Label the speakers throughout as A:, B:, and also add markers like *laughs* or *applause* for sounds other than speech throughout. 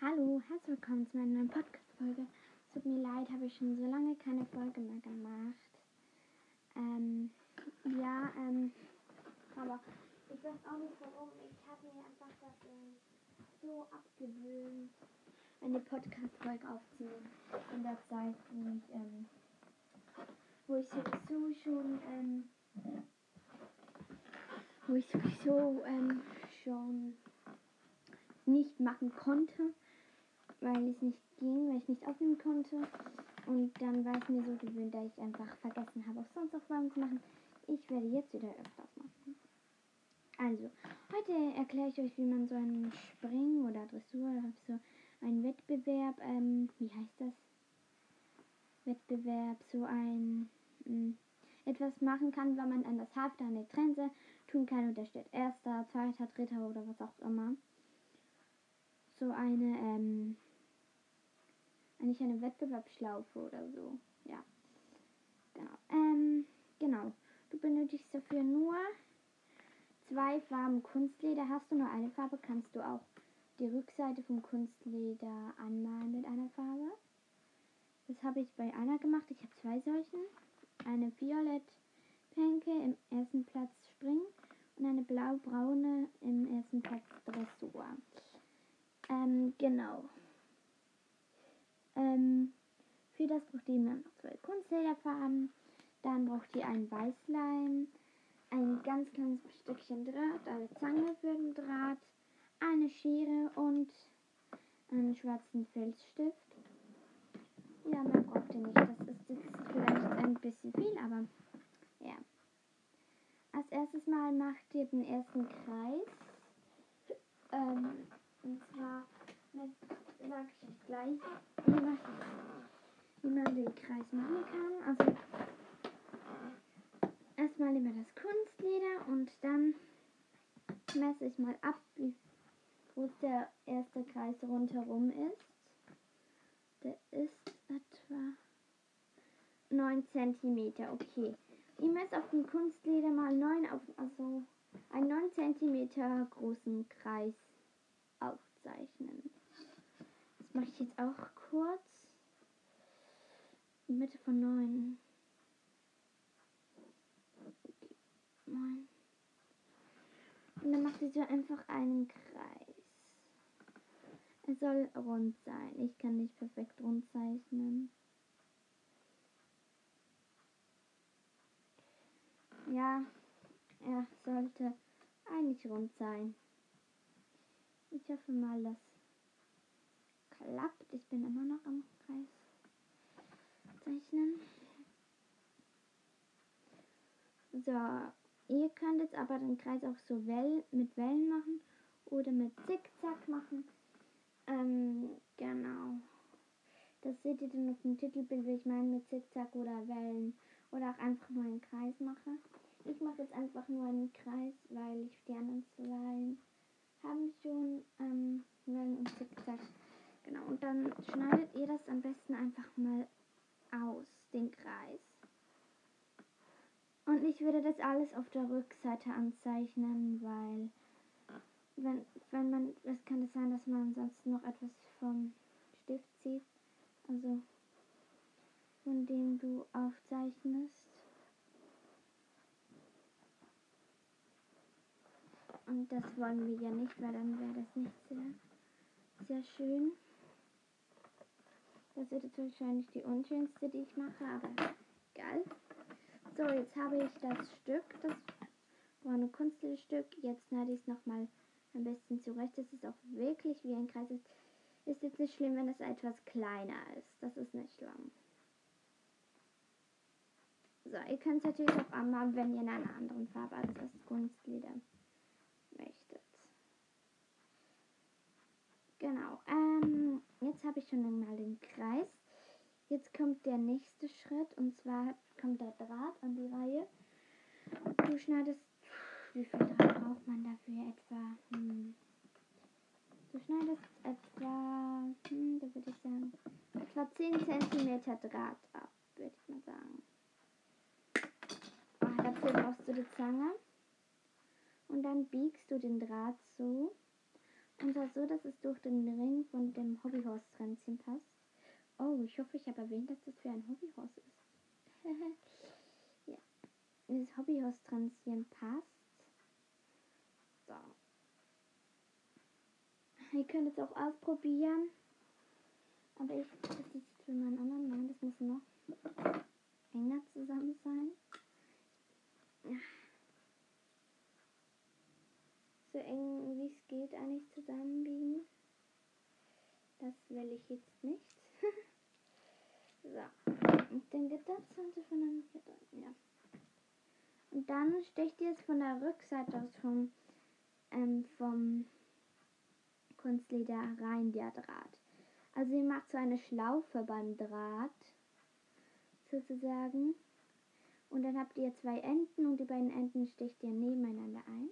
A: Hallo, herzlich willkommen zu meiner neuen Podcast-Folge. Tut mir leid, habe ich schon so lange keine Folge mehr gemacht. Ähm, ja, ähm, aber ich weiß auch nicht warum. Ich habe mir einfach das äh, so abgewöhnt, eine Podcast-Folge aufzunehmen. In der Zeit, wo ich, ähm, wo ich sowieso schon, ähm, wo ich sowieso, ähm, schon nicht machen konnte weil es nicht ging, weil ich nicht aufnehmen konnte. Und dann war es mir so gewöhnt, da ich einfach vergessen habe, auch sonst Aufgaben zu machen. Ich werde jetzt wieder öfters machen. Also, heute erkläre ich euch, wie man so einen Spring- oder Dressur oder so einen Wettbewerb, ähm, wie heißt das? Wettbewerb, so ein mh, hm, etwas machen kann, wenn man an das Halfter, an der Trense tun kann und da steht erster, zweiter, dritter oder was auch immer. So eine, ähm, eigentlich eine Wettbewerbsschlaufe oder so. Ja. Genau. Ähm, genau. Du benötigst dafür nur zwei Farben Kunstleder. Hast du nur eine Farbe, kannst du auch die Rückseite vom Kunstleder anmalen mit einer Farbe. Das habe ich bei einer gemacht. Ich habe zwei solchen. Eine Violett Penke im ersten Platz Springen und eine blau-braune im ersten Platz Dressur. Ähm, genau. Ähm, für das braucht ihr noch zwei Kunstlederfarben. Dann braucht ihr einen Weißleim, ein ganz kleines Stückchen Draht, eine Zange für den Draht, eine Schere und einen schwarzen Filzstift. Ja, mehr braucht ihr nicht. Das ist jetzt vielleicht ein bisschen viel, aber ja. Als erstes Mal macht ihr den ersten Kreis. Ähm, und zwar mit sage ich euch gleich, wie man, wie man Kreis machen kann. Also erstmal immer das Kunstleder und dann messe ich mal ab, wie groß der erste Kreis rundherum ist. Der ist etwa 9 cm. Okay. Ich messe auf dem Kunstleder mal 9 auf, also einen 9 cm großen Kreis aufzeichnen mache ich jetzt auch kurz. Mitte von 9. Okay. 9. Und dann macht ihr einfach einen Kreis. Er soll rund sein. Ich kann nicht perfekt rund zeichnen. Ja, er sollte eigentlich rund sein. Ich hoffe mal, dass klappt. Ich bin immer noch am Kreis zeichnen. So, ihr könnt jetzt aber den Kreis auch so Well mit Wellen machen oder mit Zickzack machen. Ähm, genau. Das seht ihr dann auf dem Titelbild, wie ich meine, mit Zickzack oder Wellen. Oder auch einfach nur einen Kreis mache. Ich mache jetzt einfach nur einen Kreis, weil ich die anderen zwei haben schon ähm, Wellen und Zickzack. Genau, und dann schneidet ihr das am besten einfach mal aus, den Kreis. Und ich würde das alles auf der Rückseite anzeichnen, weil wenn, wenn man, es kann sein, dass man sonst noch etwas vom Stift zieht, also von dem du aufzeichnest. Und das wollen wir ja nicht, weil dann wäre das nicht sehr, sehr schön. Das ist jetzt wahrscheinlich die unschönste, die ich mache, aber egal. So, jetzt habe ich das Stück, das war ein Kunststück. Jetzt schneide ich es nochmal ein bisschen zurecht. Das ist auch wirklich wie ein Kreis. Ist, ist jetzt nicht schlimm, wenn es etwas kleiner ist. Das ist nicht schlimm. So, ihr könnt es natürlich auch anmalen, wenn ihr in einer anderen Farbe als das Kunstleder Genau. Ähm, jetzt habe ich schon einmal den Kreis. Jetzt kommt der nächste Schritt und zwar kommt der Draht an die Reihe. Du schneidest, wie viel Draht braucht man dafür etwa? Hm. Du schneidest etwa, hm, da würde ich sagen, etwa 10 cm Draht ab, würde ich mal sagen. Oh, dafür brauchst du die Zange. Und dann biegst du den Draht so Zwar so, dass es durch den Ring von dem Hobbyhorse-Tränzchen passt. Oh, ich hoffe, ich habe erwähnt, dass das für ein Hobbyhorse ist. *laughs* ja. Das Hobbyhorse-Tränzchen passt. So. Ihr könnt es auch ausprobieren. Aber ich, das ist für meinen anderen. Nein, das muss noch enger zusammen sein. Ja. So eng wie es geht eigentlich zusammenbiegen. Das will ich jetzt nicht. *laughs* so. Und den Gitter sollte von einem Gitter. Ja. Und dann stecht ihr es von der Rückseite aus vom, ähm, vom Kunstleder rein, der Draht. Also ihr macht so eine Schlaufe beim Draht, sozusagen. Und dann habt ihr zwei Enden und die beiden Enden sticht ihr nebeneinander ein.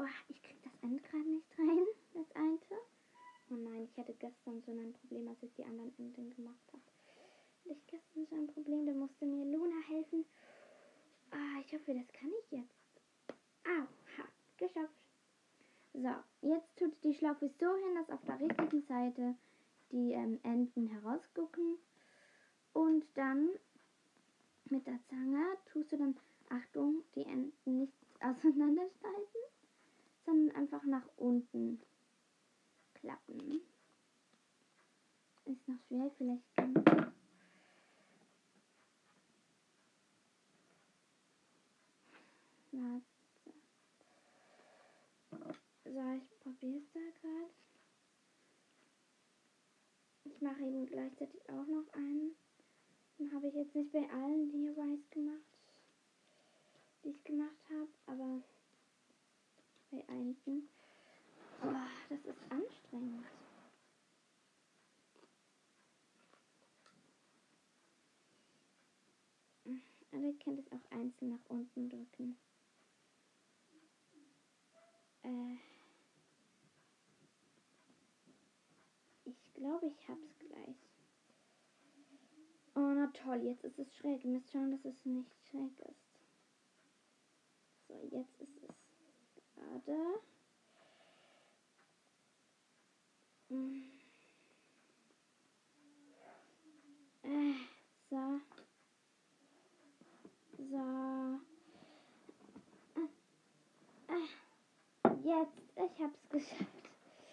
A: Oh, ich krieg das Ende gerade nicht rein, *laughs* das eine. Oh nein, ich hatte gestern so ein Problem, als ich die anderen Enden gemacht habe. Hatte ich gestern so ein Problem, da musste mir Luna helfen. Ah, ich hoffe, das kann ich jetzt. Au, ha, geschafft. So, jetzt tut die Schlaufe so hin, dass auf der richtigen Seite die ähm, Enden herausgucken. Und dann mit der Zange tust du dann, Achtung, die Enden nicht *laughs* auseinanderschneiden, sondern einfach nach unten klappen. Ist noch schwer, vielleicht kann So, ich probiere es da gerade. Ich mache eben gleichzeitig auch noch einen. Den habe ich jetzt nicht bei allen hier weiß gemacht, die ich gemacht habe, aber bei einigen. Oh, das ist anstrengend. Aber ihr könnt es auch einzeln nach unten drücken. Äh ich glaube, ich hab's gleich. Oh, na toll, jetzt ist es schräg. Ihr müsst schauen, dass es nicht schräg ist. So, jetzt ist es gerade. Hm. Äh, so. So. Äh, äh. Jetzt, ich hab's geschafft.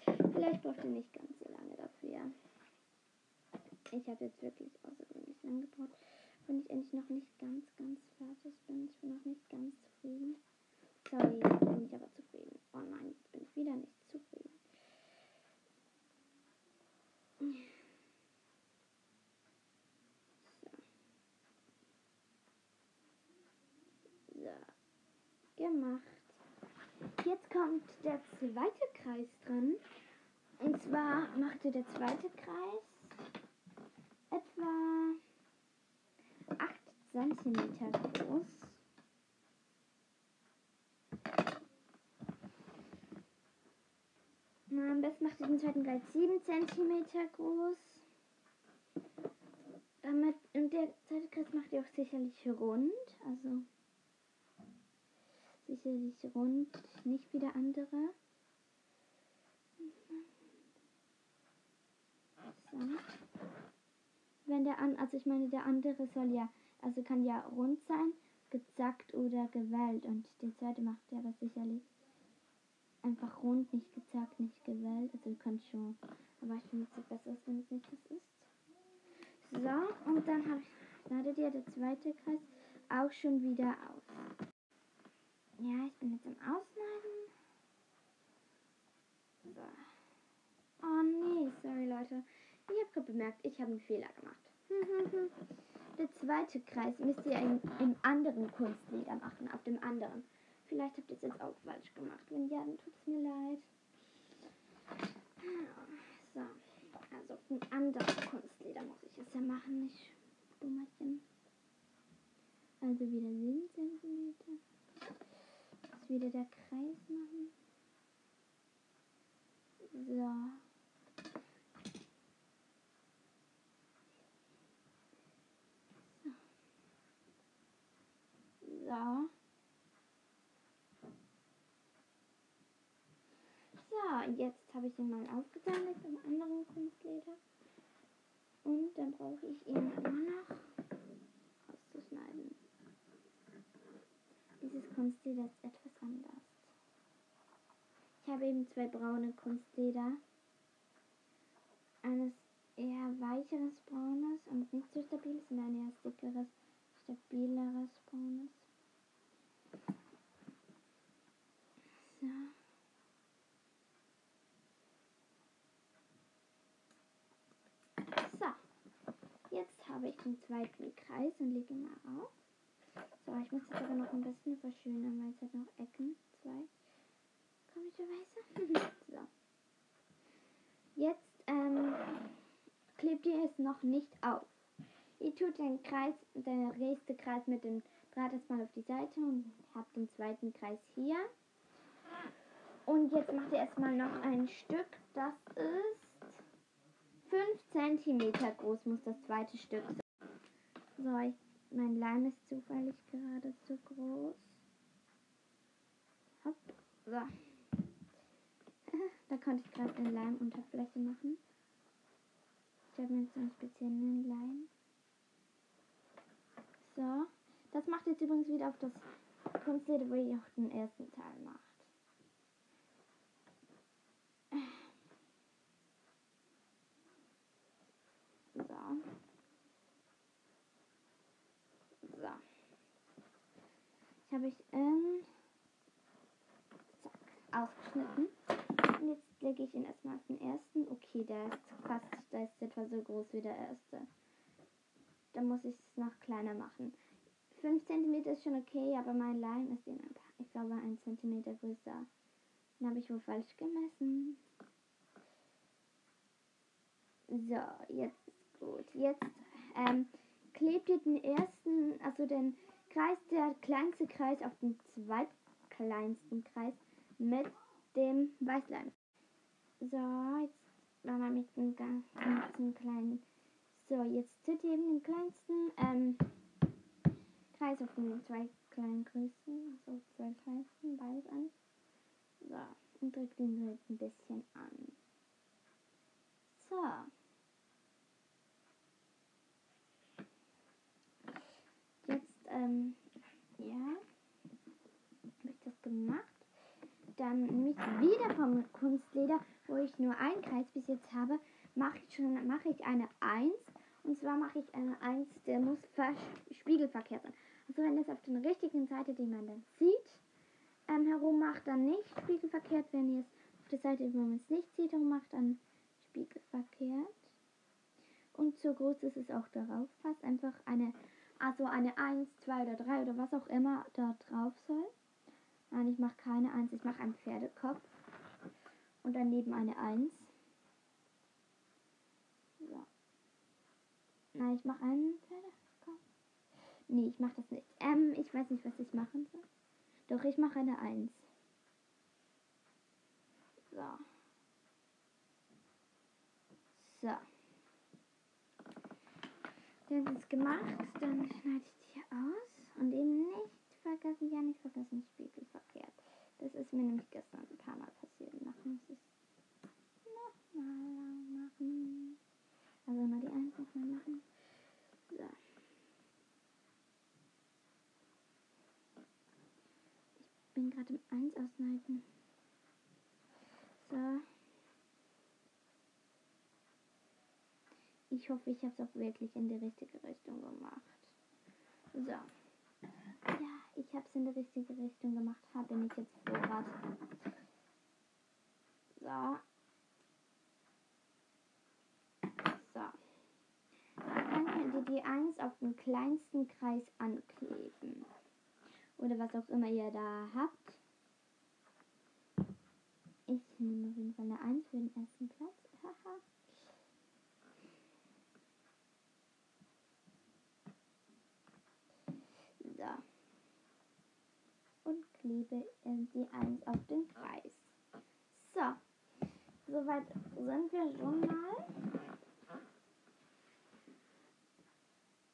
A: Vielleicht braucht ihr nicht ganz so lange dafür. Ich habe jetzt wirklich außergewöhnlich lang gebraucht, wenn ich endlich noch nicht ganz, ganz fertig bin. Ich bin noch nicht ganz zufrieden. Sorry, jetzt bin ich aber zufrieden. Oh nein, jetzt bin ich wieder nicht zufrieden. So. So. Gemacht. Jetzt kommt der zweite Kreis dran. Und zwar machte der zweite Kreis etwa 8 cm groß. Na, am besten macht ihr den zweiten Kreis 7 cm groß. Damit, und der zweite Kreis macht ihr auch sicherlich rund. Also sicherlich rund, nicht wie der andere. So. Wenn der an, also ich meine, der andere soll ja, also kann ja rund sein, gezackt oder gewellt. Und der zweite macht ja aber sicherlich einfach rund, nicht gezackt, nicht gewellt. Also ihr könnt schon, aber ich finde es besser, wenn es nicht das ist. So, und dann habe ich, schneidet ihr der zweite Kreis auch schon wieder aus. Ja, ich bin jetzt am Ausschneiden. So. Oh nee, sorry Leute. Ich habe gerade bemerkt, ich habe einen Fehler gemacht. *laughs* Der zweite Kreis müsst ihr im, im anderen Kunstleder machen, auf dem anderen. Vielleicht habt ihr es jetzt auch falsch gemacht. Wenn ja, dann tut es mir leid. So, also dem anderen Kunstleder muss ich es ja machen, nicht Dummerchen. Also wieder 7 cm. Jetzt wieder der Kreis machen. So. So. So, jetzt habe ich ihn mal aufgesammelt im anderen Kunstleder. Und dann brauche ich ihn nur noch auszuschneiden. Dieses Kunstleder ist etwas anders. Ich habe eben zwei braune Kunstleder. Eines eher weicheres braunes und nicht so stabiles und ein eher dickeres, stabileres braunes. So. Den zweiten Kreis und lege ihn mal auf. So, ich muss das aber noch ein bisschen verschönern, weil es hat noch Ecken. Zwei. Komischerweise. *laughs* so. Jetzt ähm, klebt ihr es noch nicht auf. Ihr tut den Kreis, der nächste Kreis mit dem Draht erstmal auf die Seite und habt den zweiten Kreis hier. Und jetzt macht ihr erstmal noch ein Stück, das ist 5 cm groß, muss das zweite Stück sein. So, ich, mein Leim ist zufällig gerade zu groß. Hopp, so. *laughs* da konnte ich gerade eine Leimunterfläche machen. Ich habe mir jetzt einen speziellen Leim. So. Das macht jetzt übrigens wieder auf das Kunstleder, wo ihr auch den ersten Teil macht. So. So. Ich habe ich ähm, zack, ausgeschnitten. Und jetzt lege ich ihn erstmal auf den ersten. Okay, der ist fast, der ist etwa so groß wie der erste. Dann muss ich es noch kleiner machen. 5 cm ist schon okay, aber mein Leim ist eben ein paar, ich glaube, 1 cm größer. Dann habe ich wohl falsch gemessen. So, jetzt ist gut. Jetzt ähm, klebt ihr den ersten, also den Kreis, der kleinste Kreis auf den zweitkleinsten Kreis mit dem Weißleim. So, jetzt machen wir mit dem ganzen kleinen. So, jetzt tut ihr eben den kleinsten ähm, Kreis auf den zwei kleinen Größen, also zwei kleinsten, beides an. So, und drückt ihn halt ein bisschen an. So. Jetzt, ähm, ja, habe ich das gemacht. Dann nehme ich wieder vom Kunstleder, wo ich nur einen Kreis bis jetzt habe, mache ich schon, mache ich eine 1. Und zwar mache ich eine 1, der muss spiegelverkehrt sein. Also wenn es auf der richtigen Seite, die man dann sieht, ähm, herum macht, dann nicht spiegelverkehrt. Wenn ihr es auf der Seite, wo man es nicht sieht, herum macht, dann spiegelverkehrt. Und so groß ist es auch darauf passt. Einfach eine, also eine 1, 2 oder 3 oder was auch immer da drauf soll. Nein, ich mache keine 1, ich mache einen Pferdekopf. Und daneben eine 1. So. Nein, ich mache einen Pferdekopf. Nee, ich mache das nicht. Ähm, ich weiß nicht, was ich machen soll. Doch, ich mache eine 1. So. So. Das ist gemacht. Dann schneide ich die hier aus. Und eben nicht vergessen, ja nicht vergessen, spiegelverkehrt. Nämlich gestern ein paar Mal passiert. Machen muss ich nochmal machen. Also nur die 1 nochmal machen. So. Ich bin gerade im 1 ausschneiden. So. Ich hoffe, ich habe es auch wirklich in die richtige Richtung gemacht. So. Habe es in die richtige Richtung gemacht. Habe bin ich jetzt Vorrat. So. So. Dann könnt ihr die 1 auf den kleinsten Kreis ankleben. Oder was auch immer ihr da habt. Ich nehme auf jeden Fall eine 1 für den ersten Platz. Haha. So. Klebe die 1 auf den Kreis. So. Soweit sind wir schon mal.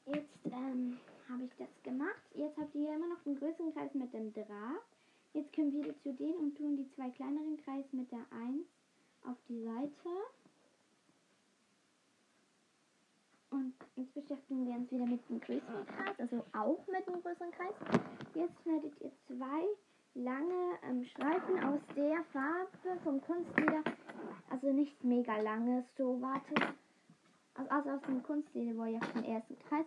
A: Jetzt ähm, habe ich das gemacht. Jetzt habt ihr immer noch den größeren Kreis mit dem Draht. Jetzt können wir zu denen und tun die zwei kleineren Kreise mit der 1 auf die Seite. Und jetzt beschäftigen wir uns wieder mit dem größeren Kreis, also auch mit dem größeren Kreis. Jetzt schneidet ihr zwei lange ähm, Streifen aus der Farbe vom Kunstleder. Also nicht mega lange, so warte. Also, also aus dem Kunstleder, wo ihr auf den ersten Kreis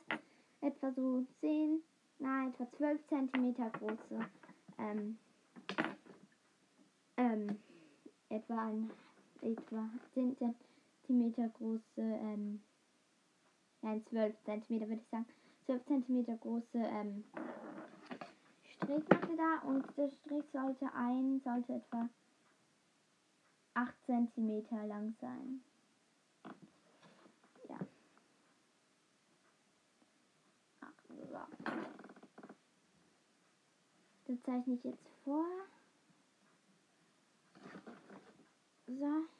A: etwa so 10, nein, etwa 12 cm große, ähm, ähm, etwa ein, etwa 10 cm große, ähm, nein, 12 cm würde ich sagen, 12 cm große, ähm, Strichmatte da und der Strich sollte ein, sollte etwa 8 cm lang sein. Ja. Ach, so. Das zeichne ich jetzt vor. So.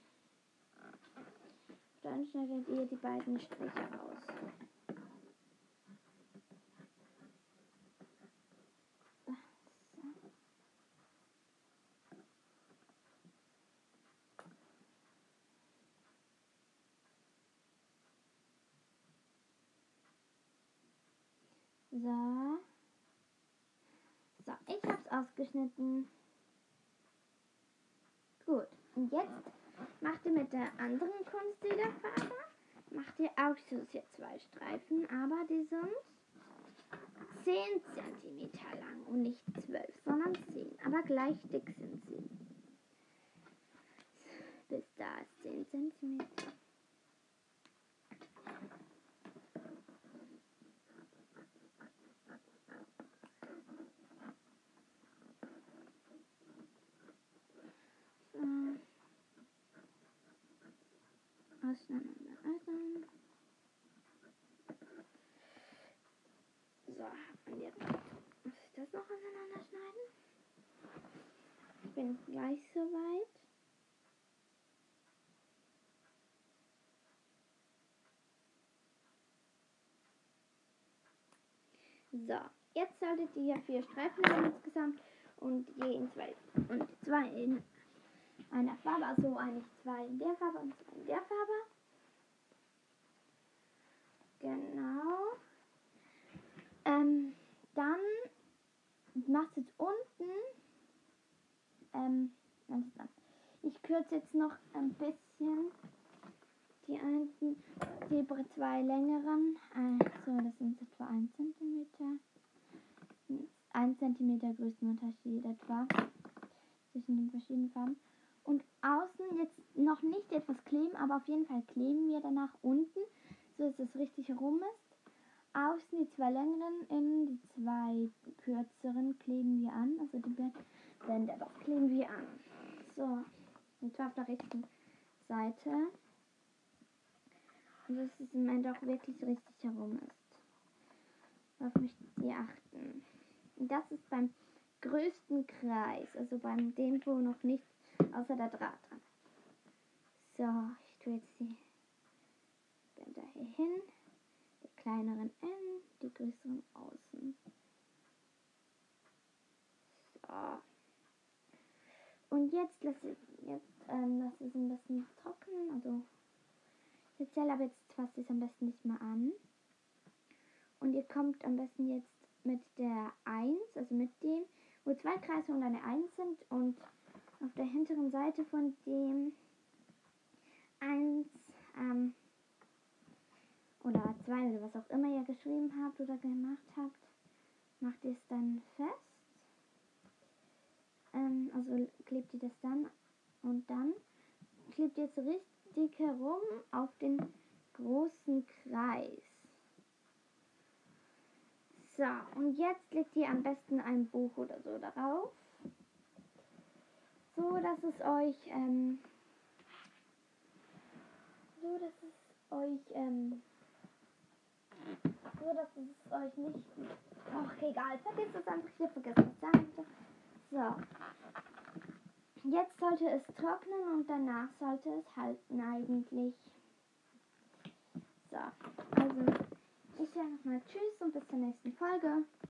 A: Dann schneidet ihr die beiden Striche aus. So. So, ich hab's ausgeschnitten. Gut, und jetzt macht ihr mit der anderen Kunstlederfarbe, macht ihr auch so hier zwei Streifen, aber die sind 10 cm lang und nicht 12, sondern 10. Aber gleich dick sind sie. Bis da ist 10 cm. Auseinanderreißen. So, und jetzt muss ich das noch auseinanderschneiden. Ich bin gleich soweit. So, jetzt solltet ihr vier Streifen haben insgesamt und je in zwei und zwei in einer Farbe, also eigentlich zwei in der Farbe und zwei in der Farbe. Genau. Ähm, dann machst du jetzt unten, ähm? Ich kürze jetzt noch ein bisschen die einen, die zwei längeren, also das sind etwa 1 cm, 1 cm Größenunterschied etwa zwischen den verschiedenen Farben. Und außen jetzt noch nicht etwas kleben, aber auf jeden Fall kleben wir danach unten, so dass es richtig rum ist. Außen die zwei längeren, innen die zwei kürzeren kleben wir an. Also die Bänder, doch kleben wir an. So, und zwar auf der rechten Seite. Und dass es im Ende auch wirklich richtig herum ist. Darauf möchtet ihr achten. Und das ist beim größten Kreis, also beim dem, wo noch nicht außer der Draht dran. So, ich tue jetzt die Bänder hier hin, die kleineren innen, die größeren außen. So. Und jetzt lasse ich jetzt ähm, lasse es ein bisschen trocknen, also speziell aber jetzt fasst es am besten nicht mehr an. Und ihr kommt am besten jetzt mit der 1, also mit dem, wo zwei Kreise und eine 1 sind und auf der hinteren Seite von dem 1 ähm, oder 2 oder was auch immer ihr geschrieben habt oder gemacht habt, macht ihr es dann fest. Ähm, also klebt ihr das dann und dann klebt ihr es richtig herum auf den großen Kreis. So, und jetzt legt ihr am besten ein Buch oder so darauf so dass es euch ähm, so dass es euch ähm, so dass es euch nicht ach egal. Vergiss es einfach hier vergessen. Es so. Jetzt sollte es trocknen und danach sollte es halten eigentlich. So. Also ich sage nochmal tschüss und bis zur nächsten Folge